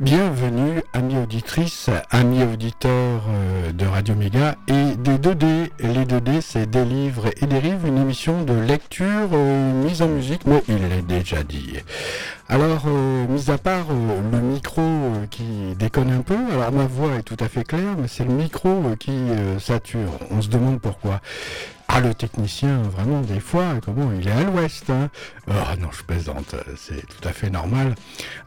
Bienvenue, amis auditrices, amis auditeurs euh, de Radio Méga et des 2D. Les 2D, c'est des livres et des rives, une émission de lecture euh, mise en musique, mais il l'a déjà dit. Alors, euh, mis à part le micro qui déconne un peu, alors ma voix est tout à fait claire, mais c'est le micro qui sature. On se demande pourquoi. Ah, le technicien, vraiment, des fois, comment il est à l'ouest. Hein oh non, je plaisante, c'est tout à fait normal.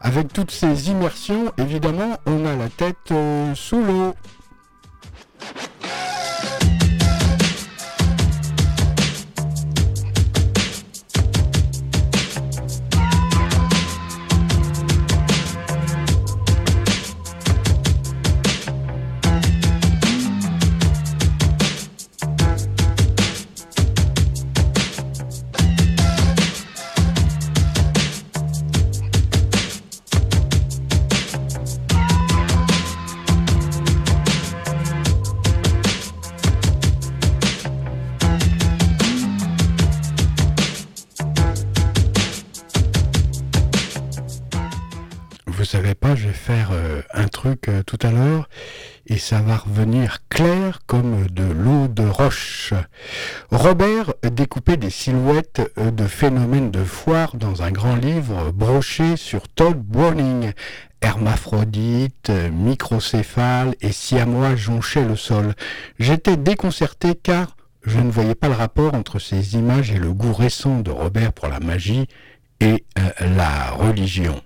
Avec toutes ces immersions, évidemment, on a la tête euh, sous l'eau. Tout à l'heure, et ça va revenir clair comme de l'eau de roche. Robert découpait des silhouettes de phénomènes de foire dans un grand livre broché sur Todd Browning. Hermaphrodite, microcéphale et siamois jonchaient le sol. J'étais déconcerté car je ne voyais pas le rapport entre ces images et le goût récent de Robert pour la magie et euh, la religion.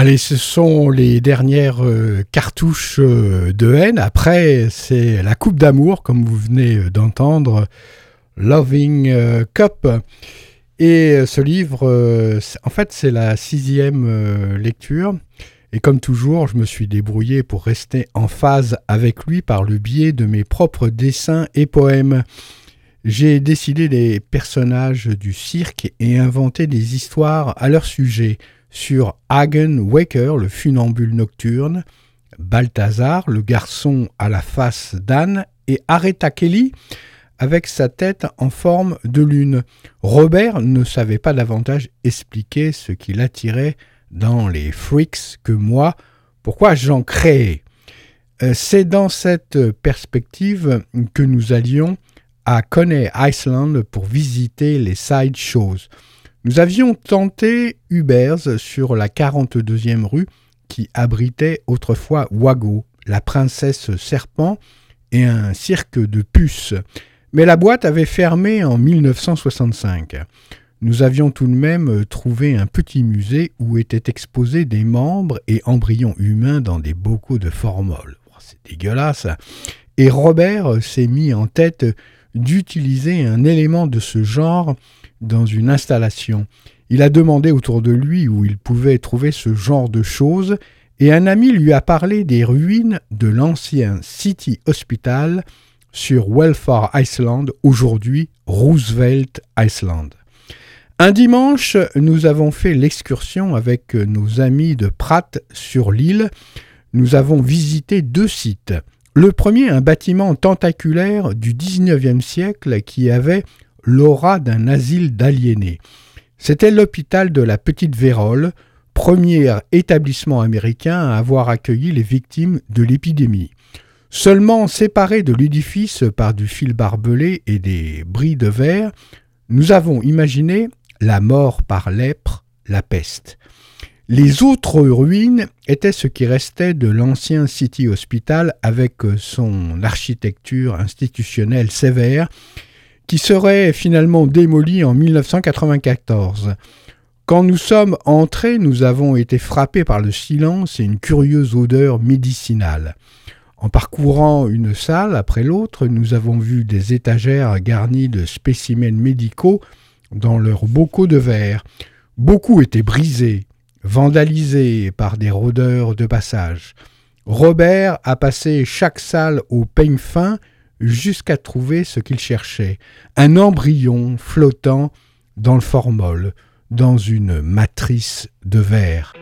Allez, ce sont les dernières euh, cartouches euh, de haine. Après, c'est la coupe d'amour, comme vous venez euh, d'entendre, Loving Cup. Et ce livre, en fait, c'est la sixième lecture. Et comme toujours, je me suis débrouillé pour rester en phase avec lui par le biais de mes propres dessins et poèmes. J'ai décidé des personnages du cirque et inventé des histoires à leur sujet sur Hagen Waker, le funambule nocturne, Balthazar, le garçon à la face d'Anne, et Aretha Kelly, avec sa tête en forme de lune. Robert ne savait pas davantage expliquer ce qui l'attirait dans les freaks que moi, pourquoi j'en créais. Euh, c'est dans cette perspective que nous allions à Coney Island pour visiter les side shows. Nous avions tenté Hubers sur la 42e rue qui abritait autrefois Wago, la princesse serpent et un cirque de puces. Mais la boîte avait fermé en 1965. Nous avions tout de même trouvé un petit musée où étaient exposés des membres et embryons humains dans des bocaux de formol. Oh, c'est dégueulasse. Et Robert s'est mis en tête d'utiliser un élément de ce genre dans une installation. Il a demandé autour de lui où il pouvait trouver ce genre de choses, et un ami lui a parlé des ruines de l'ancien City Hospital sur Welfare Island, aujourd'hui Roosevelt Island. Un dimanche, nous avons fait l'excursion avec nos amis de Pratt sur l'île. Nous avons visité deux sites. Le premier, un bâtiment tentaculaire du XIXe siècle qui avait l'aura d'un asile d'aliénés. C'était l'hôpital de la Petite Vérole, premier établissement américain à avoir accueilli les victimes de l'épidémie. Seulement séparé de l'édifice par du fil barbelé et des bris de verre, nous avons imaginé la mort par lèpre, la peste. Les autres ruines étaient ce qui restait de l'ancien City Hospital avec son architecture institutionnelle sévère qui serait finalement démoli en 1994. Quand nous sommes entrés, nous avons été frappés par le silence et une curieuse odeur médicinale. En parcourant une salle après l'autre, nous avons vu des étagères garnies de spécimens médicaux dans leurs bocaux de verre. Beaucoup étaient brisés, vandalisés par des rôdeurs de passage. Robert a passé chaque salle au peigne fin jusqu'à trouver ce qu'il cherchait, un embryon flottant dans le formol, dans une matrice de verre.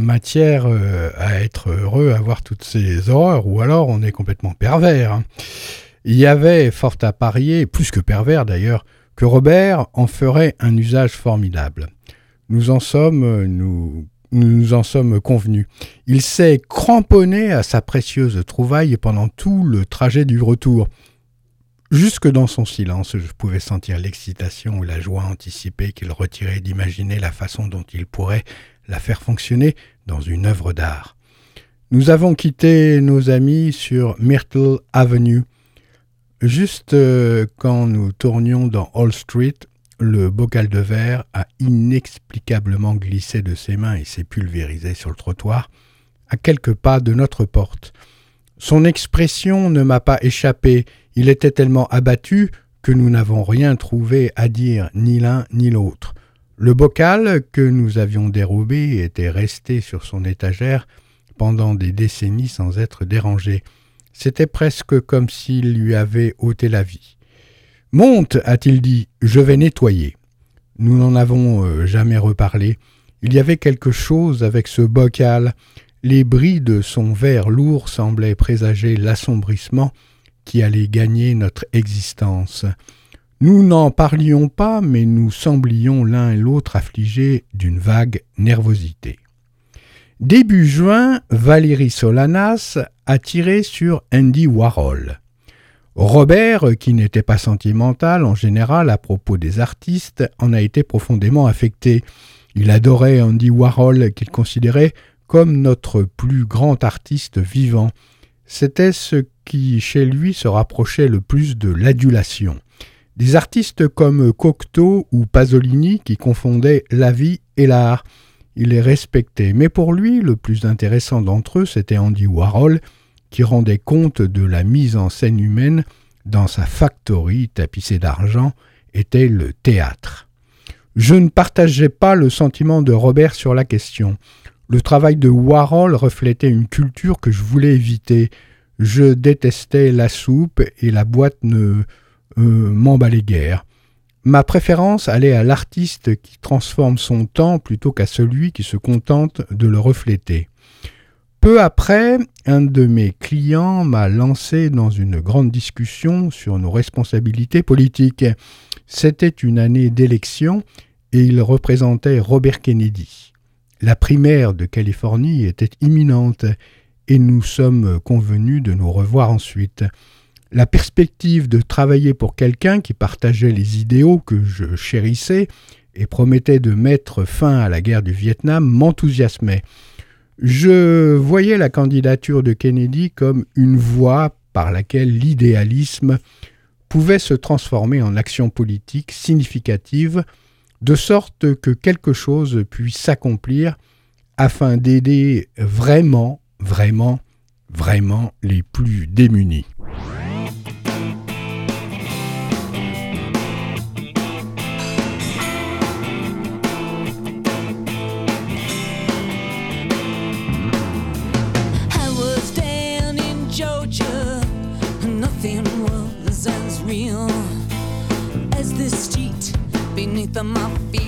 Matière euh, à être heureux à voir toutes ces horreurs, ou alors on est complètement pervers. Hein. Il y avait fort à parier, plus que pervers d'ailleurs, que Robert en ferait un usage formidable. Nous en sommes, nous, nous en sommes convenus. Il s'est cramponné à sa précieuse trouvaille pendant tout le trajet du retour. Jusque dans son silence, je pouvais sentir l'excitation ou la joie anticipée qu'il retirait d'imaginer la façon dont il pourrait la faire fonctionner dans une œuvre d'art. Nous avons quitté nos amis sur Myrtle Avenue. Juste euh, quand nous tournions dans Hall Street, le bocal de verre a inexplicablement glissé de ses mains et s'est pulvérisé sur le trottoir, à quelques pas de notre porte. Son expression ne m'a pas échappé, il était tellement abattu que nous n'avons rien trouvé à dire ni l'un ni l'autre. Le bocal que nous avions dérobé était resté sur son étagère pendant des décennies sans être dérangé. C'était presque comme s'il lui avait ôté la vie. Monte, a-t-il dit, je vais nettoyer. Nous n'en avons euh, jamais reparlé. Il y avait quelque chose avec ce bocal. Les bris de son verre lourd semblaient présager l'assombrissement qui allait gagner notre existence. Nous n'en parlions pas, mais nous semblions l'un et l'autre affligés d'une vague nervosité. Début juin, Valérie Solanas a tiré sur Andy Warhol. Robert, qui n'était pas sentimental en général à propos des artistes, en a été profondément affecté. Il adorait Andy Warhol, qu'il considérait comme notre plus grand artiste vivant. C'était ce qui chez lui se rapprochait le plus de l'adulation. Des artistes comme Cocteau ou Pasolini qui confondaient la vie et l'art. Il les respectait, mais pour lui, le plus intéressant d'entre eux, c'était Andy Warhol, qui rendait compte de la mise en scène humaine dans sa factory tapissée d'argent, était le théâtre. Je ne partageais pas le sentiment de Robert sur la question. Le travail de Warhol reflétait une culture que je voulais éviter, je détestais la soupe et la boîte ne euh, m'emballait guère. Ma préférence allait à l'artiste qui transforme son temps plutôt qu'à celui qui se contente de le refléter. Peu après, un de mes clients m'a lancé dans une grande discussion sur nos responsabilités politiques. C'était une année d'élection et il représentait Robert Kennedy. La primaire de Californie était imminente et nous sommes convenus de nous revoir ensuite. La perspective de travailler pour quelqu'un qui partageait les idéaux que je chérissais et promettait de mettre fin à la guerre du Vietnam m'enthousiasmait. Je voyais la candidature de Kennedy comme une voie par laquelle l'idéalisme pouvait se transformer en action politique significative, de sorte que quelque chose puisse s'accomplir afin d'aider vraiment vraiment, vraiment les plus démunis. them off feet.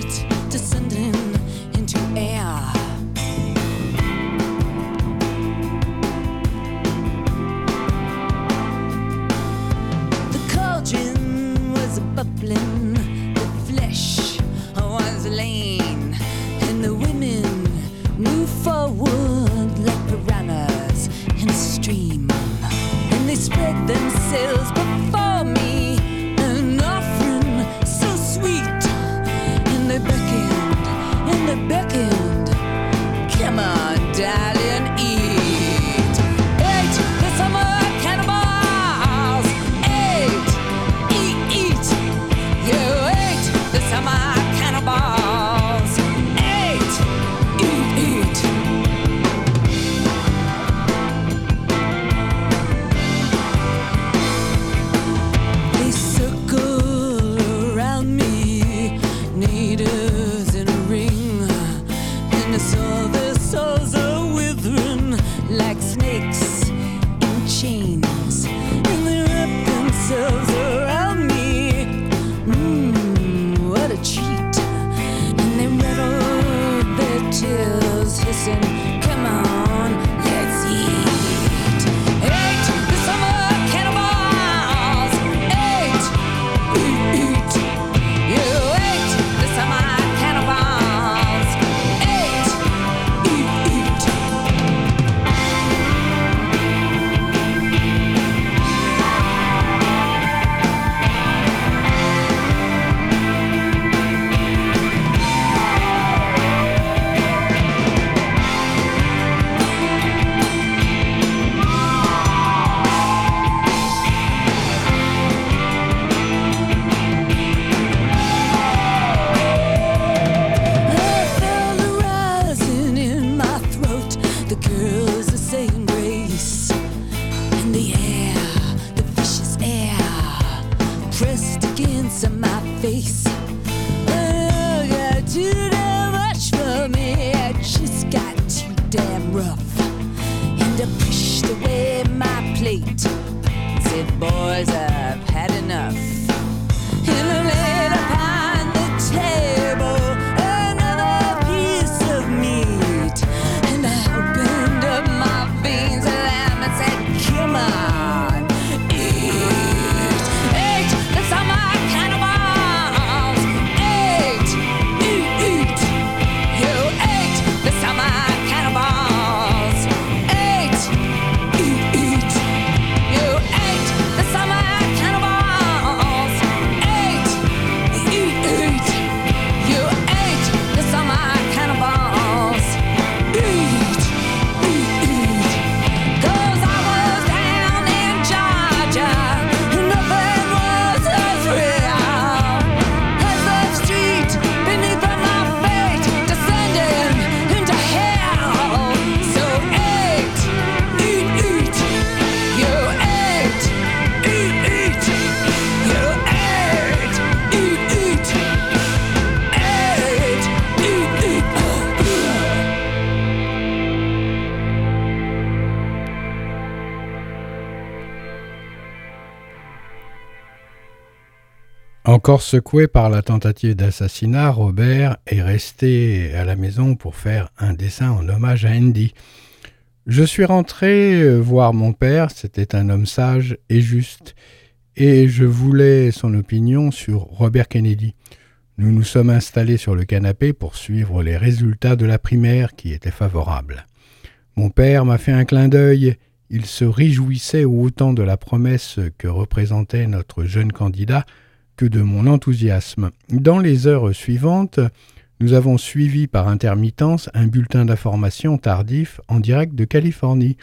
Encore secoué par la tentative d'assassinat, Robert est resté à la maison pour faire un dessin en hommage à Andy. Je suis rentré euh, voir mon père, c'était un homme sage et juste, et je voulais son opinion sur Robert Kennedy. Nous nous sommes installés sur le canapé pour suivre les résultats de la primaire qui étaient favorables. Mon père m'a fait un clin d'œil, il se réjouissait autant de la promesse que représentait notre jeune candidat de mon enthousiasme. Dans les heures suivantes, nous avons suivi par intermittence un bulletin d'information tardif en direct de Californie.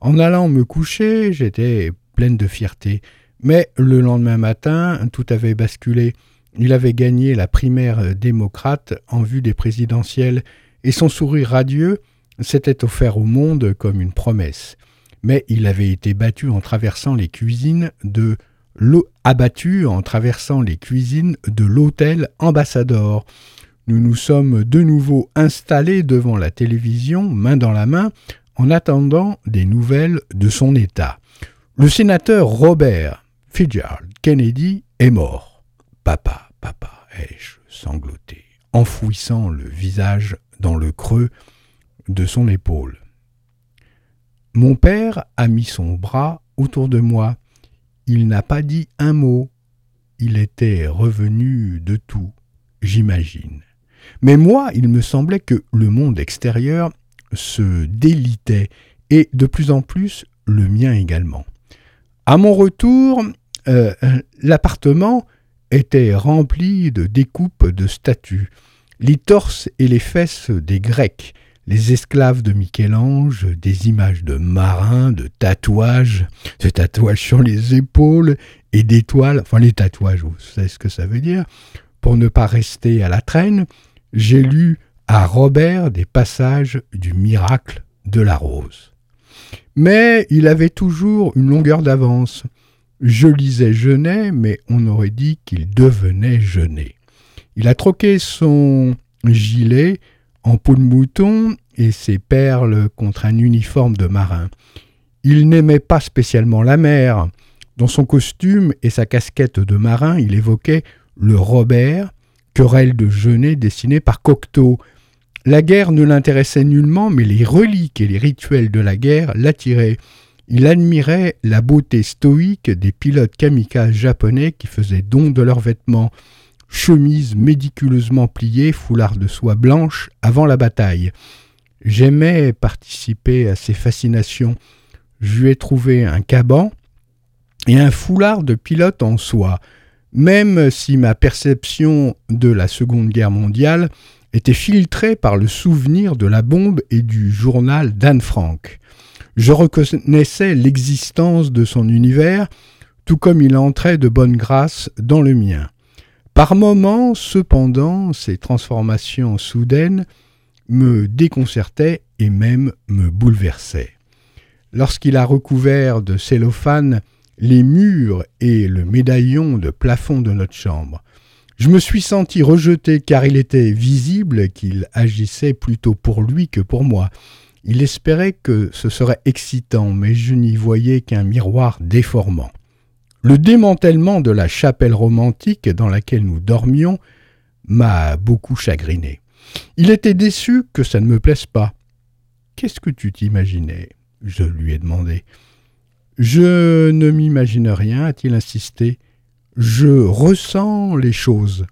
En allant me coucher, j'étais pleine de fierté. Mais le lendemain matin, tout avait basculé. Il avait gagné la primaire démocrate en vue des présidentielles, et son sourire radieux s'était offert au monde comme une promesse. Mais il avait été battu en traversant les cuisines de abattu en traversant les cuisines de l'hôtel Ambassador. Nous nous sommes de nouveau installés devant la télévision, main dans la main, en attendant des nouvelles de son état. Le sénateur Robert Fitzgerald Kennedy est mort. Papa, papa, ai-je sangloté, enfouissant le visage dans le creux de son épaule. Mon père a mis son bras autour de moi. Il n'a pas dit un mot. Il était revenu de tout, j'imagine. Mais moi, il me semblait que le monde extérieur se délitait, et de plus en plus le mien également. À mon retour, euh, l'appartement était rempli de découpes de statues, les torses et les fesses des Grecs, les esclaves de Michel-Ange, des images de marins, de tatouages, de tatouages sur les épaules et d'étoiles, enfin les tatouages, vous savez ce que ça veut dire, pour ne pas rester à la traîne, j'ai lu à Robert des passages du miracle de la rose. Mais il avait toujours une longueur d'avance. Je lisais Genet, mais on aurait dit qu'il devenait Genet. Il a troqué son gilet en peau de mouton et ses perles contre un uniforme de marin. Il n'aimait pas spécialement la mer. Dans son costume et sa casquette de marin, il évoquait le Robert querelle de Genet dessinée par Cocteau. La guerre ne l'intéressait nullement, mais les reliques et les rituels de la guerre l'attiraient. Il admirait la beauté stoïque des pilotes kamikazes japonais qui faisaient don de leurs vêtements, chemises médiculeusement pliées, foulards de soie blanche avant la bataille. J'aimais participer à ces fascinations. Je lui ai trouvé un caban et un foulard de pilote en soie même si ma perception de la Seconde Guerre mondiale était filtrée par le souvenir de la bombe et du journal d'Anne Frank. Je reconnaissais l'existence de son univers, tout comme il entrait de bonne grâce dans le mien. Par moments, cependant, ces transformations soudaines me déconcertaient et même me bouleversaient. Lorsqu'il a recouvert de cellophane les murs et le médaillon de plafond de notre chambre. Je me suis senti rejeté car il était visible qu'il agissait plutôt pour lui que pour moi. Il espérait que ce serait excitant, mais je n'y voyais qu'un miroir déformant. Le démantèlement de la chapelle romantique dans laquelle nous dormions m'a beaucoup chagriné. Il était déçu que ça ne me plaise pas. Qu'est-ce que tu t'imaginais? Je lui ai demandé. Je ne m'imagine rien, a-t-il insisté. Je ressens les choses.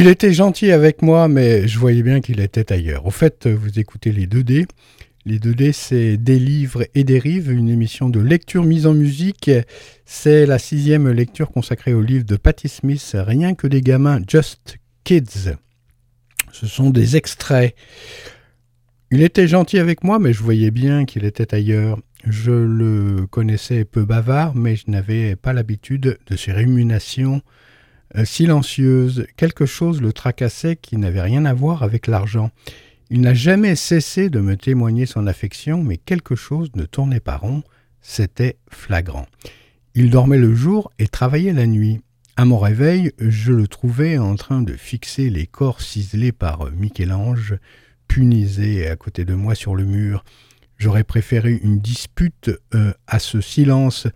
Il était gentil avec moi, mais je voyais bien qu'il était ailleurs. Au fait, vous écoutez les 2D. Les 2D, c'est Des livres et des rives, une émission de lecture mise en musique. C'est la sixième lecture consacrée au livre de Patti Smith, Rien que des gamins, Just Kids. Ce sont des extraits. Il était gentil avec moi, mais je voyais bien qu'il était ailleurs. Je le connaissais peu bavard, mais je n'avais pas l'habitude de ses rémunérations euh, silencieuse, quelque chose le tracassait qui n'avait rien à voir avec l'argent. Il n'a jamais cessé de me témoigner son affection, mais quelque chose ne tournait pas rond, c'était flagrant. Il dormait le jour et travaillait la nuit. À mon réveil, je le trouvais en train de fixer les corps ciselés par Michel-Ange, punisés à côté de moi sur le mur. J'aurais préféré une dispute euh, à ce silence,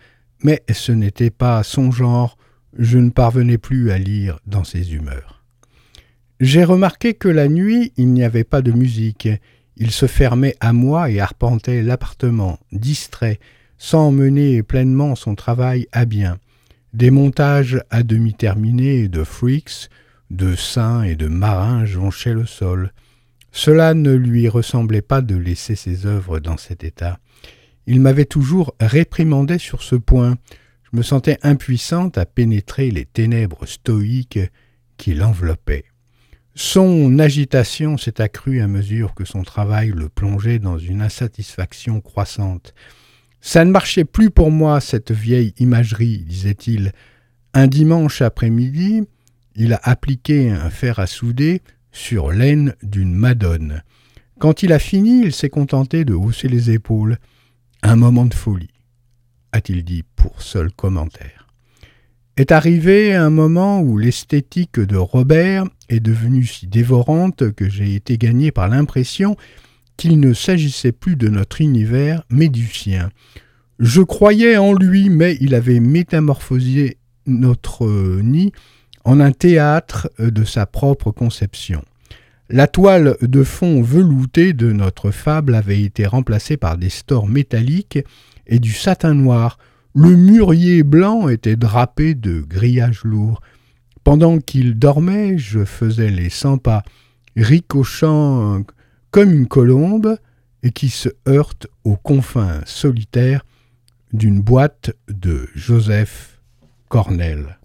mais ce n'était pas son genre, je ne parvenais plus à lire dans ses humeurs. J'ai remarqué que la nuit, il n'y avait pas de musique. Il se fermait à moi et arpentait l'appartement, distrait, sans mener pleinement son travail à bien. Des montages à demi terminés de freaks, de saints et de marins jonchaient le sol. Cela ne lui ressemblait pas de laisser ses œuvres dans cet état. Il m'avait toujours réprimandé sur ce point me sentais impuissante à pénétrer les ténèbres stoïques qui l'enveloppaient. Son agitation s'est accrue à mesure que son travail le plongeait dans une insatisfaction croissante. Ça ne marchait plus pour moi, cette vieille imagerie, disait-il. Un dimanche après-midi, il a appliqué un fer à souder sur l'aine d'une madone. Quand il a fini, il s'est contenté de hausser les épaules. Un moment de folie a-t-il dit pour seul commentaire. Est arrivé un moment où l'esthétique de Robert est devenue si dévorante que j'ai été gagné par l'impression qu'il ne s'agissait plus de notre univers, mais du sien. Je croyais en lui, mais il avait métamorphosé notre nid en un théâtre de sa propre conception. La toile de fond veloutée de notre fable avait été remplacée par des stores métalliques et du satin noir. Le mûrier blanc était drapé de grillages lourds. Pendant qu'il dormait, je faisais les cent pas, ricochant comme une colombe, et qui se heurte aux confins solitaires d'une boîte de Joseph Cornell.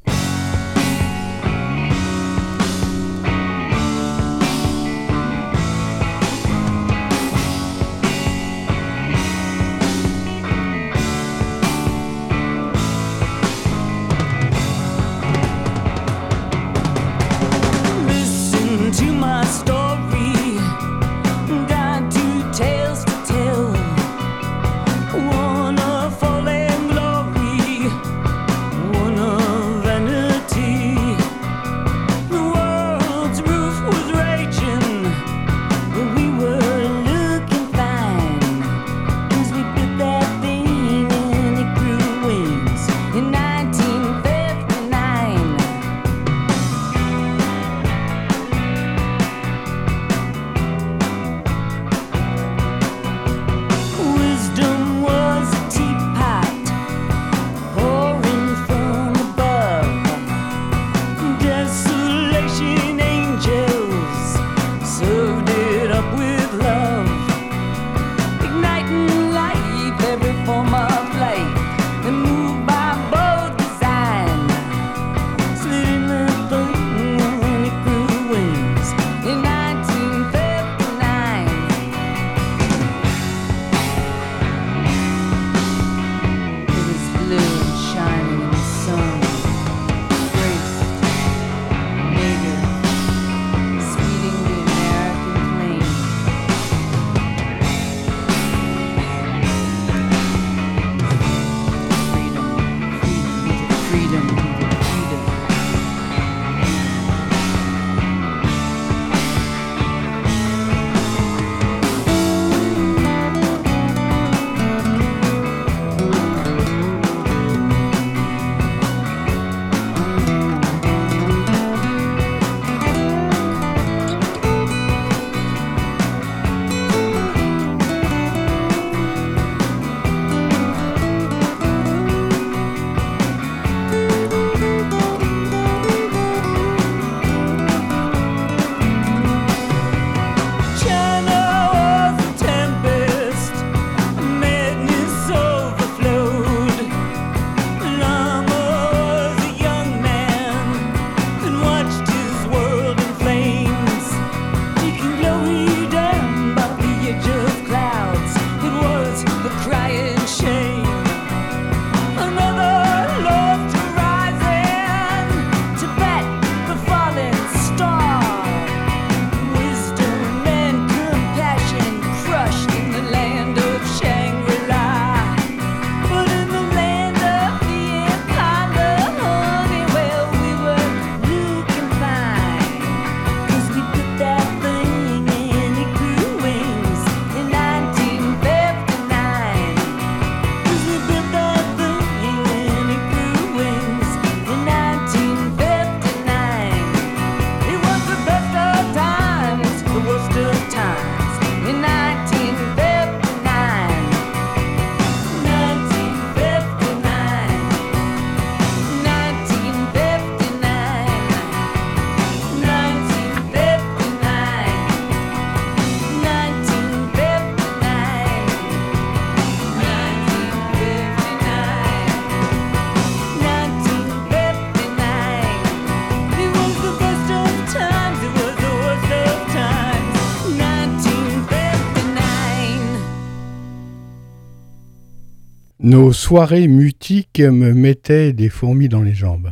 Soirées mutiques me mettaient des fourmis dans les jambes.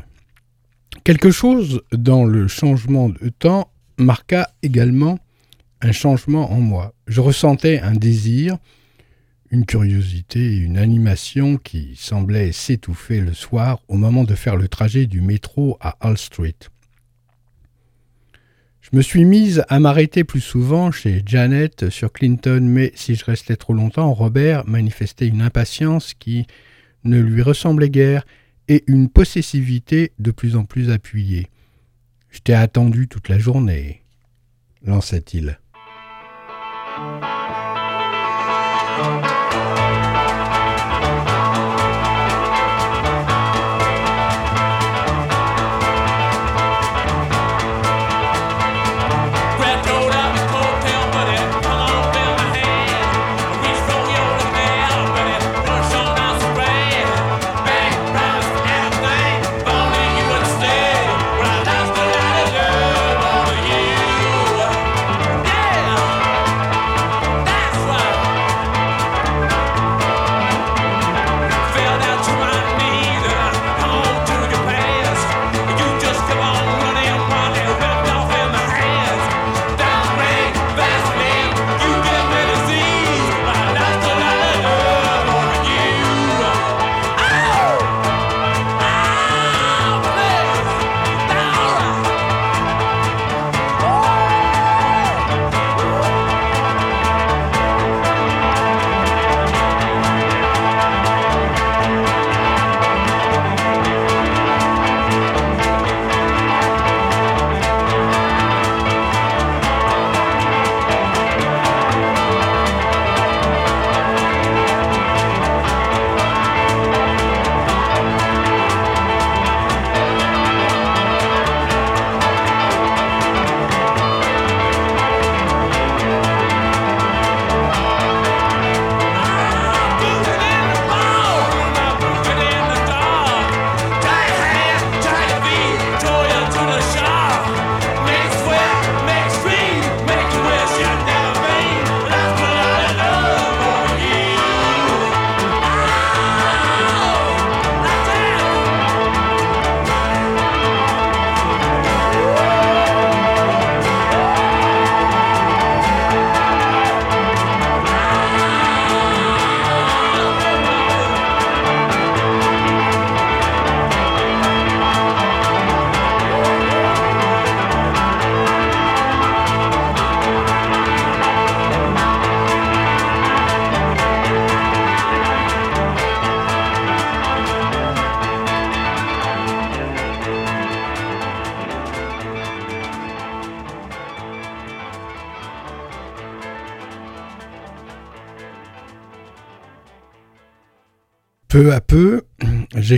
Quelque chose dans le changement de temps marqua également un changement en moi. Je ressentais un désir, une curiosité, une animation qui semblait s'étouffer le soir au moment de faire le trajet du métro à Hall Street. Je me suis mise à m'arrêter plus souvent chez Janet sur Clinton, mais si je restais trop longtemps, Robert manifestait une impatience qui ne lui ressemblait guère et une possessivité de plus en plus appuyée. Je t'ai attendu toute la journée, lançait-il.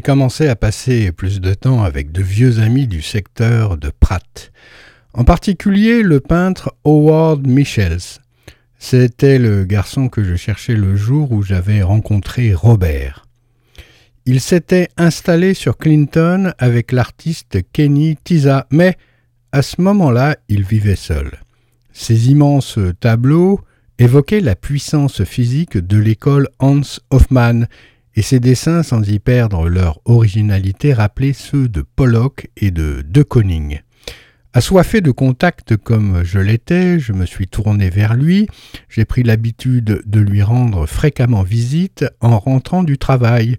Commencé à passer plus de temps avec de vieux amis du secteur de Pratt, en particulier le peintre Howard Michels. C'était le garçon que je cherchais le jour où j'avais rencontré Robert. Il s'était installé sur Clinton avec l'artiste Kenny Tiza, mais à ce moment-là, il vivait seul. Ses immenses tableaux évoquaient la puissance physique de l'école Hans Hoffmann et ses dessins, sans y perdre leur originalité, rappelaient ceux de Pollock et de De Koning. Assoiffé de contact comme je l'étais, je me suis tourné vers lui, j'ai pris l'habitude de lui rendre fréquemment visite en rentrant du travail.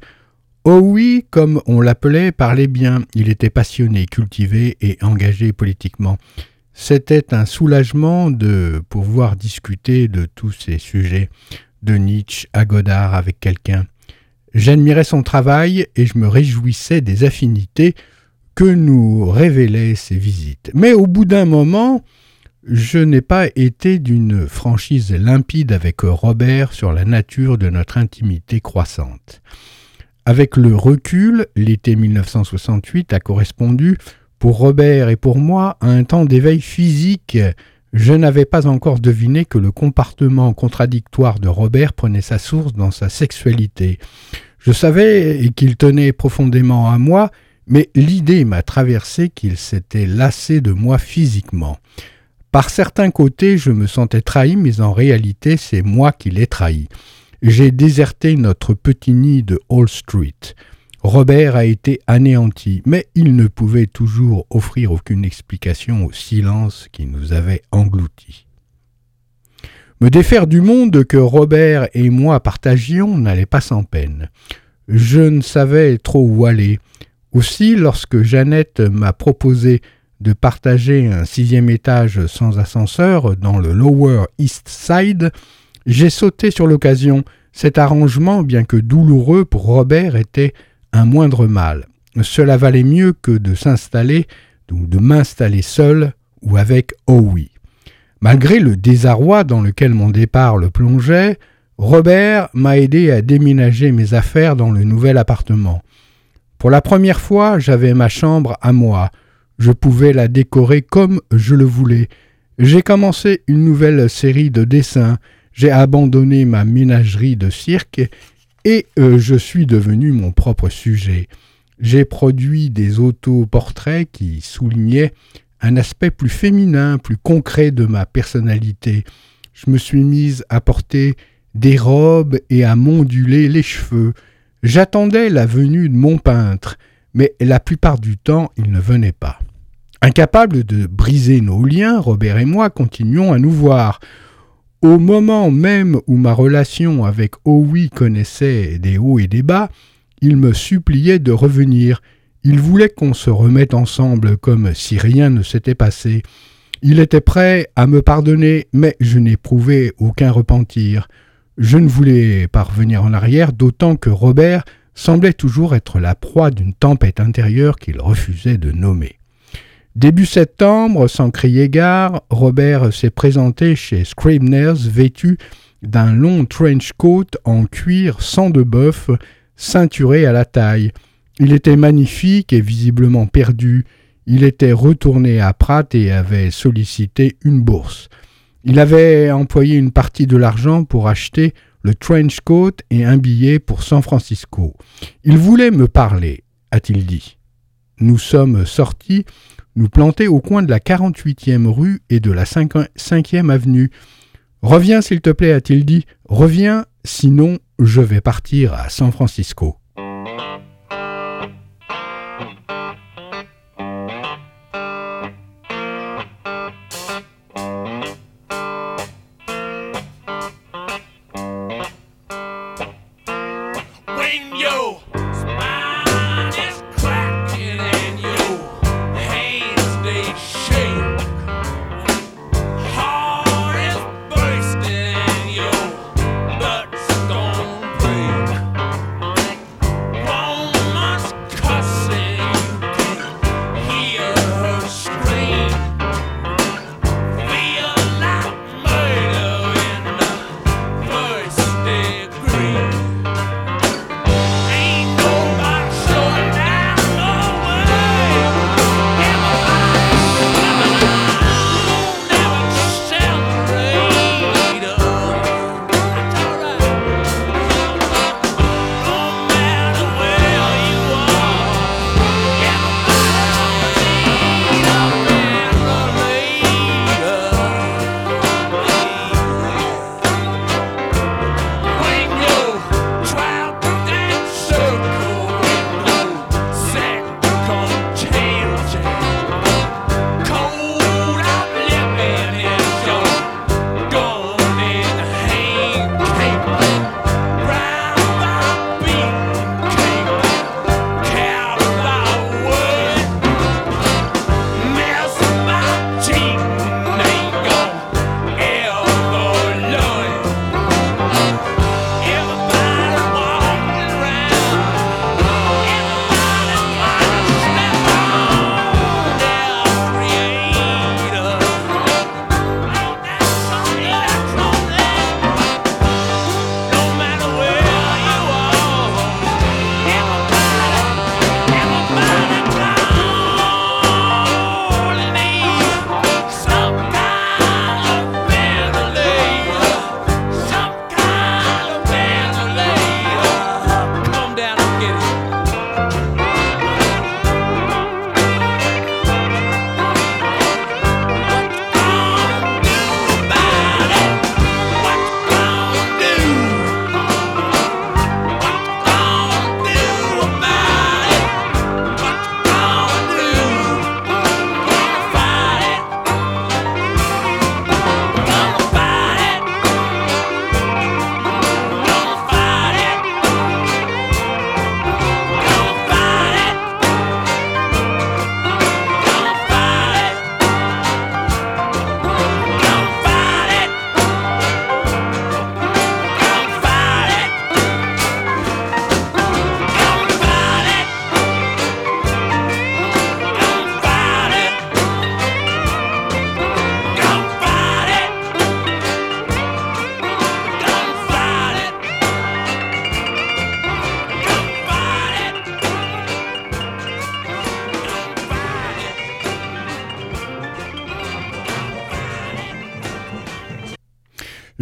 Oh oui, comme on l'appelait, parlait bien, il était passionné, cultivé et engagé politiquement. C'était un soulagement de pouvoir discuter de tous ces sujets, de Nietzsche à Godard avec quelqu'un. J'admirais son travail et je me réjouissais des affinités que nous révélaient ses visites. Mais au bout d'un moment, je n'ai pas été d'une franchise limpide avec Robert sur la nature de notre intimité croissante. Avec le recul, l'été 1968 a correspondu, pour Robert et pour moi, à un temps d'éveil physique. Je n'avais pas encore deviné que le comportement contradictoire de Robert prenait sa source dans sa sexualité. Je savais qu'il tenait profondément à moi, mais l'idée m'a traversé qu'il s'était lassé de moi physiquement. Par certains côtés, je me sentais trahi, mais en réalité, c'est moi qui l'ai trahi. j'ai déserté notre petit nid de Hall Street. Robert a été anéanti, mais il ne pouvait toujours offrir aucune explication au silence qui nous avait engloutis. Me défaire du monde que Robert et moi partagions n'allait pas sans peine. Je ne savais trop où aller. Aussi, lorsque Jeannette m'a proposé de partager un sixième étage sans ascenseur dans le Lower East Side, j'ai sauté sur l'occasion. Cet arrangement, bien que douloureux pour Robert, était un moindre mal. Cela valait mieux que de s'installer ou de m'installer seul ou avec Howie. Malgré le désarroi dans lequel mon départ le plongeait, Robert m'a aidé à déménager mes affaires dans le nouvel appartement. Pour la première fois, j'avais ma chambre à moi. Je pouvais la décorer comme je le voulais. J'ai commencé une nouvelle série de dessins. J'ai abandonné ma ménagerie de cirque et euh, je suis devenu mon propre sujet. J'ai produit des autoportraits qui soulignaient un aspect plus féminin, plus concret de ma personnalité. Je me suis mise à porter des robes et à m'onduler les cheveux. J'attendais la venue de mon peintre, mais la plupart du temps il ne venait pas. Incapables de briser nos liens, Robert et moi continuons à nous voir. Au moment même où ma relation avec Howie connaissait des hauts et des bas, il me suppliait de revenir. Il voulait qu'on se remette ensemble comme si rien ne s'était passé. Il était prêt à me pardonner, mais je n'éprouvais aucun repentir. Je ne voulais pas revenir en arrière, d'autant que Robert semblait toujours être la proie d'une tempête intérieure qu'il refusait de nommer. Début septembre, sans crier gare, Robert s'est présenté chez Scribner's vêtu d'un long trench coat en cuir sans de bœuf, ceinturé à la taille. Il était magnifique et visiblement perdu. Il était retourné à Pratt et avait sollicité une bourse. Il avait employé une partie de l'argent pour acheter le trench coat et un billet pour San Francisco. Il voulait me parler, a-t-il dit. Nous sommes sortis nous planter au coin de la 48e rue et de la 5e avenue. Reviens, s'il te plaît, a-t-il dit. Reviens, sinon je vais partir à San Francisco.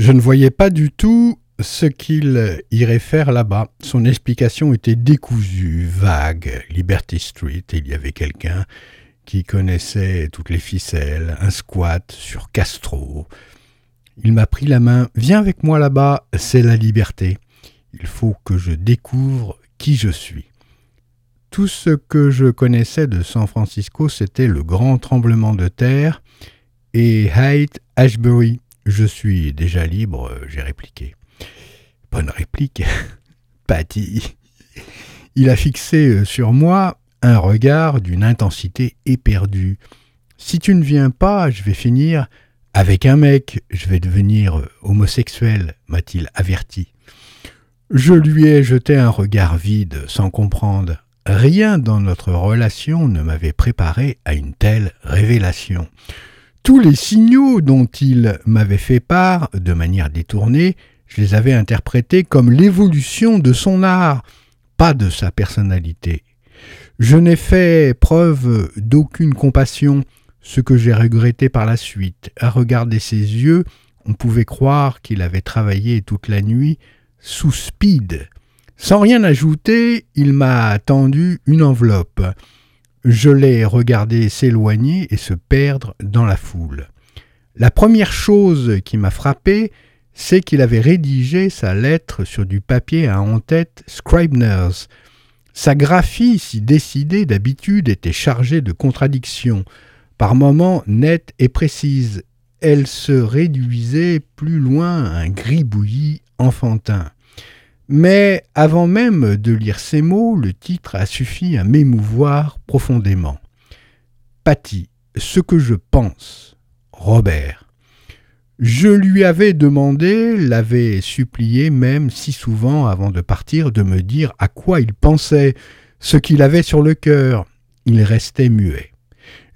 Je ne voyais pas du tout ce qu'il irait faire là-bas. Son explication était décousue, vague. Liberty Street, il y avait quelqu'un qui connaissait toutes les ficelles, un squat sur Castro. Il m'a pris la main. Viens avec moi là-bas, c'est la liberté. Il faut que je découvre qui je suis. Tout ce que je connaissais de San Francisco, c'était le grand tremblement de terre et Haight Ashbury. Je suis déjà libre, j'ai répliqué. Bonne réplique, Patty. Il a fixé sur moi un regard d'une intensité éperdue. Si tu ne viens pas, je vais finir avec un mec, je vais devenir homosexuel, m'a-t-il averti. Je lui ai jeté un regard vide, sans comprendre. Rien dans notre relation ne m'avait préparé à une telle révélation. Tous les signaux dont il m'avait fait part, de manière détournée, je les avais interprétés comme l'évolution de son art, pas de sa personnalité. Je n'ai fait preuve d'aucune compassion, ce que j'ai regretté par la suite. À regarder ses yeux, on pouvait croire qu'il avait travaillé toute la nuit sous speed. Sans rien ajouter, il m'a tendu une enveloppe. Je l'ai regardé s'éloigner et se perdre dans la foule. La première chose qui m'a frappé, c'est qu'il avait rédigé sa lettre sur du papier à en-tête Scribner's. Sa graphie, si décidée d'habitude, était chargée de contradictions, par moments nettes et précises. Elle se réduisait plus loin à un gribouillis enfantin. Mais avant même de lire ces mots, le titre a suffi à m'émouvoir profondément. Patty, ce que je pense. Robert. Je lui avais demandé, l'avais supplié même si souvent avant de partir de me dire à quoi il pensait, ce qu'il avait sur le cœur. Il restait muet.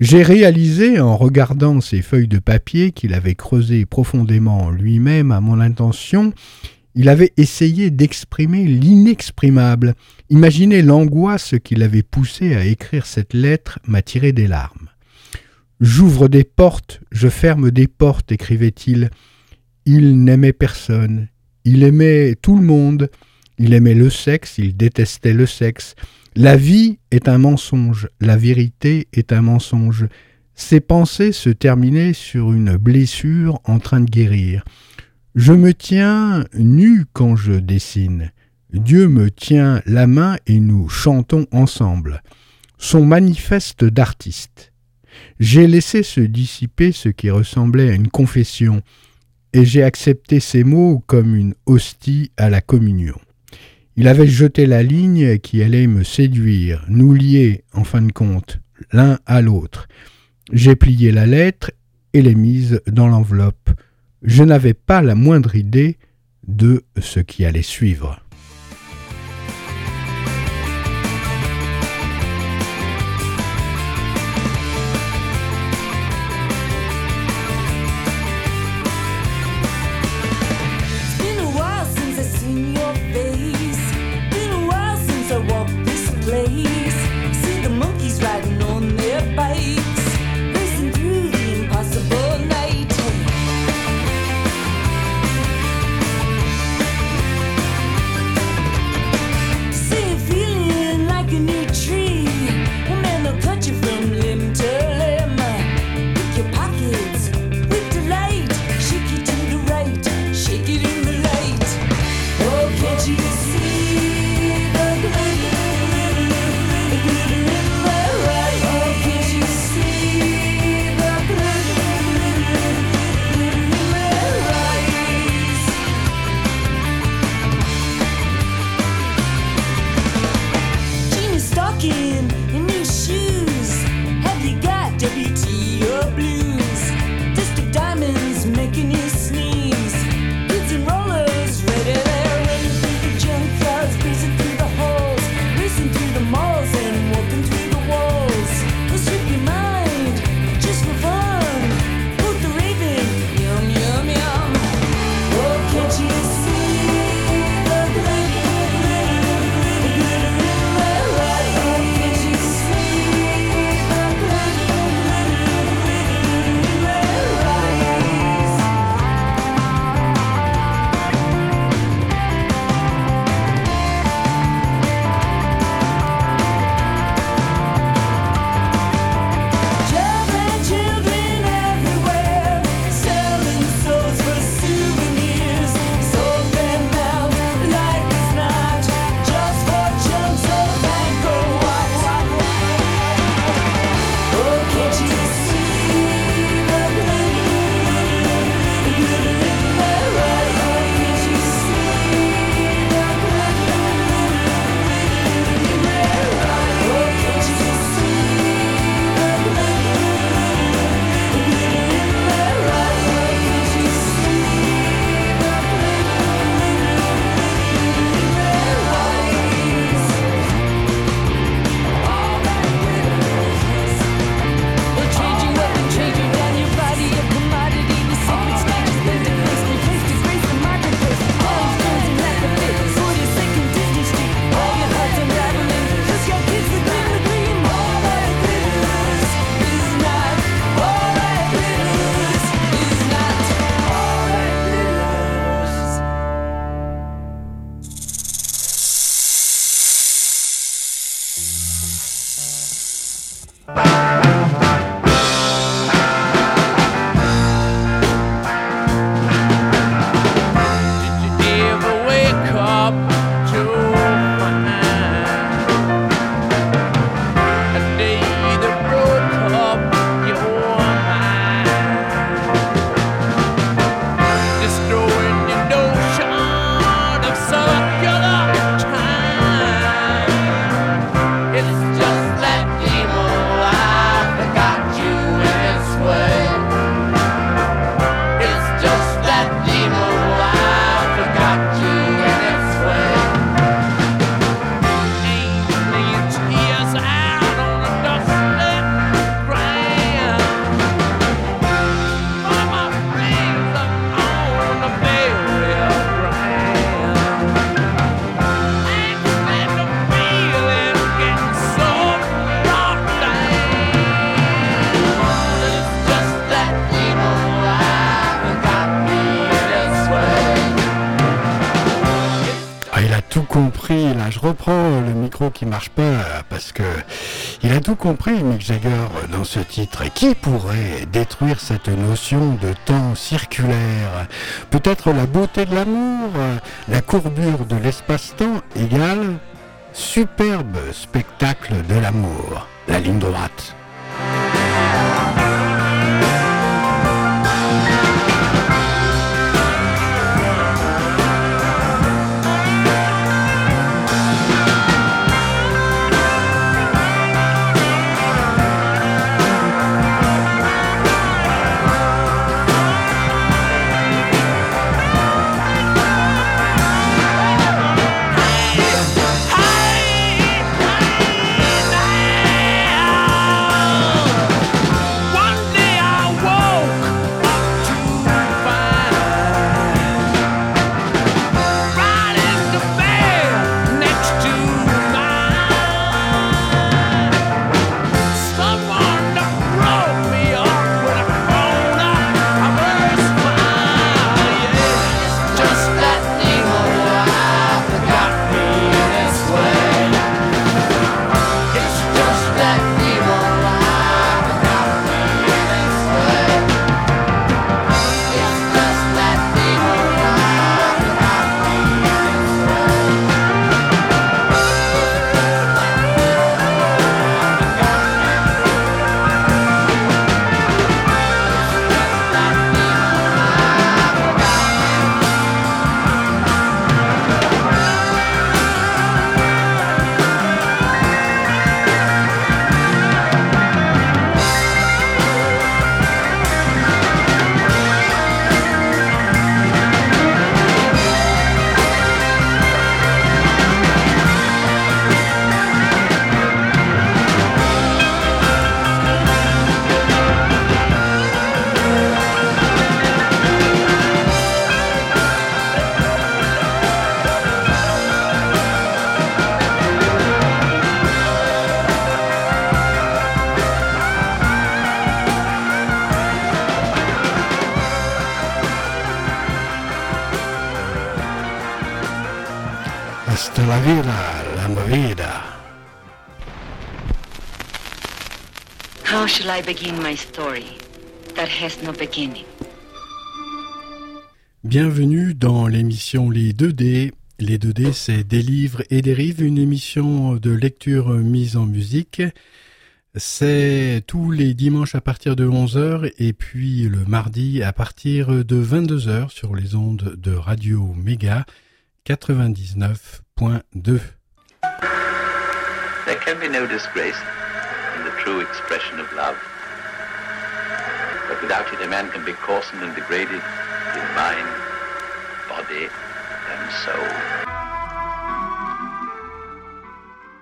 J'ai réalisé en regardant ces feuilles de papier qu'il avait creusées profondément lui-même à mon intention il avait essayé d'exprimer l'inexprimable. Imaginez l'angoisse qui l'avait poussé à écrire cette lettre m'a tiré des larmes. J'ouvre des portes, je ferme des portes, écrivait-il. Il n'aimait personne. Il aimait tout le monde. Il aimait le sexe, il détestait le sexe. La vie est un mensonge, la vérité est un mensonge. Ses pensées se terminaient sur une blessure en train de guérir. Je me tiens nu quand je dessine. Dieu me tient la main et nous chantons ensemble. Son manifeste d'artiste. J'ai laissé se dissiper ce qui ressemblait à une confession, et j'ai accepté ces mots comme une hostie à la communion. Il avait jeté la ligne qui allait me séduire, nous lier, en fin de compte, l'un à l'autre. J'ai plié la lettre et l'ai mise dans l'enveloppe je n'avais pas la moindre idée de ce qui allait suivre. Là, je reprends le micro qui marche pas parce que il a tout compris, Mick Jagger, dans ce titre. Qui pourrait détruire cette notion de temps circulaire? Peut-être la beauté de l'amour, la courbure de l'espace-temps égale superbe spectacle de l'amour, la ligne droite. Bienvenue dans l'émission Les 2D. Les 2D, c'est des livres et des rives, une émission de lecture mise en musique. C'est tous les dimanches à partir de 11h et puis le mardi à partir de 22h sur les ondes de Radio Méga 99.2. There can be no disgrace in the true expression of love. But without it, a man can be coarsened and degraded in mind, body, and soul.